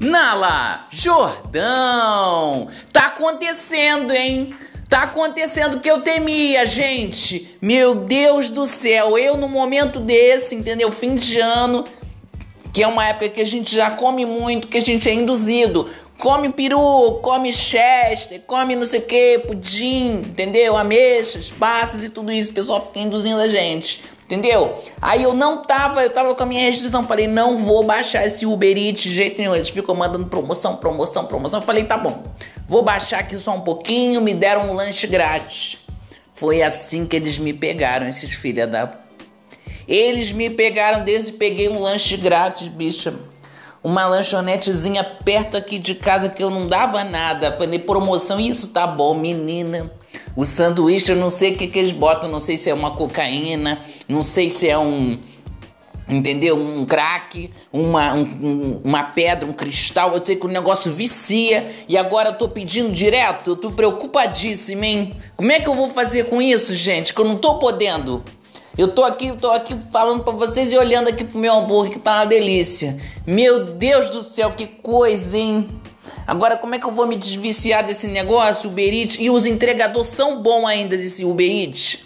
Nala, Jordão, tá acontecendo, hein? Tá acontecendo o que eu temia, gente. Meu Deus do céu, eu no momento desse, entendeu? Fim de ano, que é uma época que a gente já come muito, que a gente é induzido. Come peru, come chester, come não sei o que, pudim, entendeu? Ameixas, passas e tudo isso. O pessoal fica induzindo a gente, entendeu? Aí eu não tava, eu tava com a minha restrição. Falei, não vou baixar esse Uber Eats de jeito nenhum. Eles ficam mandando promoção, promoção, promoção. Eu falei, tá bom, vou baixar aqui só um pouquinho. Me deram um lanche grátis. Foi assim que eles me pegaram, esses filha da. Eles me pegaram desde peguei um lanche grátis, bicha uma lanchonetezinha perto aqui de casa que eu não dava nada. Falei, promoção, isso tá bom, menina. O sanduíche, eu não sei o que, que eles botam, não sei se é uma cocaína, não sei se é um. Entendeu? Um crack, uma, um, uma pedra, um cristal. Eu sei que o negócio vicia e agora eu tô pedindo direto. Eu tô preocupadíssima, hein? Como é que eu vou fazer com isso, gente? Que eu não tô podendo. Eu tô aqui, tô aqui falando para vocês e olhando aqui pro meu hambúrguer que tá uma delícia. Meu Deus do céu, que coisa, hein? Agora, como é que eu vou me desviciar desse negócio, Uber Eats? E os entregadores são bons ainda desse Uber Eats?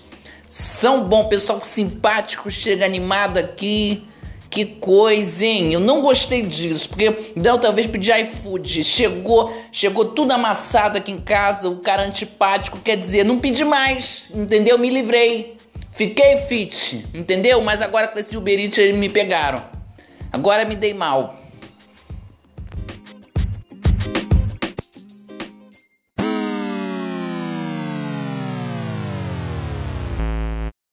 São bons, pessoal simpático, chega animado aqui. Que coisa, hein? Eu não gostei disso, porque então talvez pedir iFood. Chegou, chegou tudo amassado aqui em casa, o cara antipático, quer dizer, não pedi mais, entendeu? Me livrei. Fiquei fit, entendeu? Mas agora com esse Uber Eats eles me pegaram. Agora me dei mal.